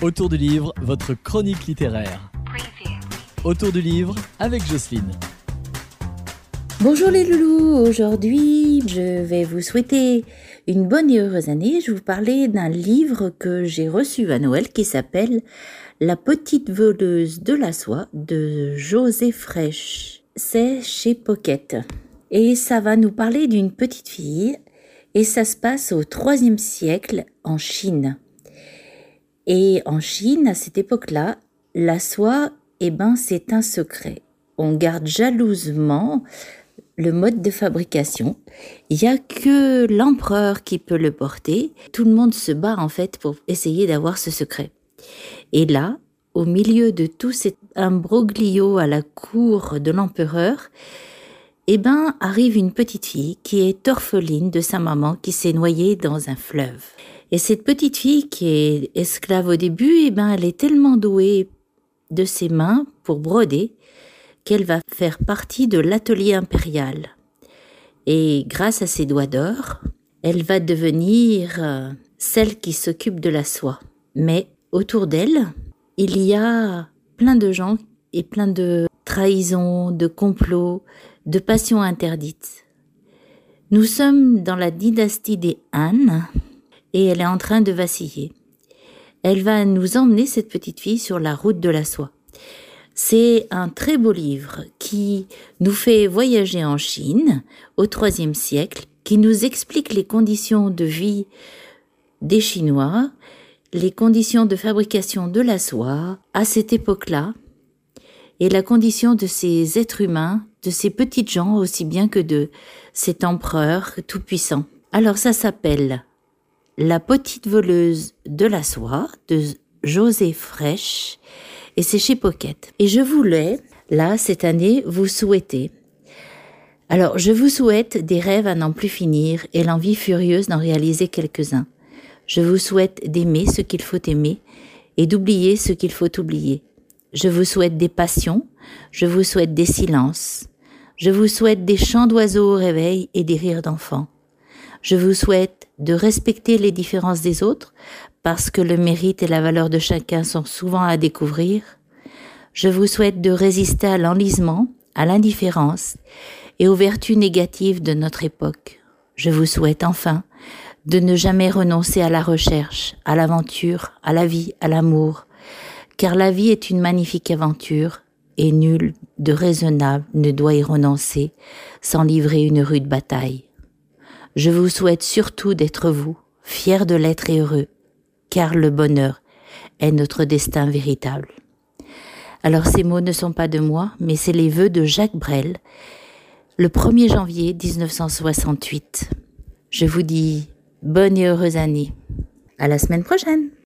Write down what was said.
Autour du livre, votre chronique littéraire. Autour du livre avec Jocelyne. Bonjour les loulous, aujourd'hui je vais vous souhaiter une bonne et heureuse année. Je vais vous parler d'un livre que j'ai reçu à Noël qui s'appelle La petite voleuse de la soie de José Fraîche. C'est chez Pocket. Et ça va nous parler d'une petite fille et ça se passe au troisième siècle en Chine. Et en Chine, à cette époque-là, la soie, eh ben, c'est un secret. On garde jalousement le mode de fabrication. Il n'y a que l'empereur qui peut le porter. Tout le monde se bat en fait pour essayer d'avoir ce secret. Et là, au milieu de tout cet imbroglio à la cour de l'empereur, eh ben, arrive une petite fille qui est orpheline de sa maman qui s'est noyée dans un fleuve. Et cette petite fille qui est esclave au début, eh ben, elle est tellement douée de ses mains pour broder qu'elle va faire partie de l'atelier impérial. Et grâce à ses doigts d'or, elle va devenir euh, celle qui s'occupe de la soie. Mais autour d'elle, il y a plein de gens et plein de trahisons, de complots, de passions interdites. Nous sommes dans la dynastie des Han, et elle est en train de vaciller. Elle va nous emmener, cette petite fille, sur la route de la soie. C'est un très beau livre qui nous fait voyager en Chine au IIIe siècle, qui nous explique les conditions de vie des Chinois, les conditions de fabrication de la soie à cette époque-là, et la condition de ces êtres humains, de ces petites gens aussi bien que de cet empereur tout-puissant. Alors ça s'appelle la petite voleuse de la soie de José Fraîche et c'est chez Pocket. Et je voulais, là, cette année, vous souhaiter. Alors, je vous souhaite des rêves à n'en plus finir et l'envie furieuse d'en réaliser quelques-uns. Je vous souhaite d'aimer ce qu'il faut aimer et d'oublier ce qu'il faut oublier. Je vous souhaite des passions, je vous souhaite des silences, je vous souhaite des chants d'oiseaux au réveil et des rires d'enfants. Je vous souhaite de respecter les différences des autres parce que le mérite et la valeur de chacun sont souvent à découvrir. Je vous souhaite de résister à l'enlisement, à l'indifférence et aux vertus négatives de notre époque. Je vous souhaite enfin de ne jamais renoncer à la recherche, à l'aventure, à la vie, à l'amour, car la vie est une magnifique aventure et nul de raisonnable ne doit y renoncer sans livrer une rude bataille. Je vous souhaite surtout d'être vous, fier de l'être et heureux, car le bonheur est notre destin véritable. Alors ces mots ne sont pas de moi, mais c'est les vœux de Jacques Brel, le 1er janvier 1968. Je vous dis bonne et heureuse année. À la semaine prochaine!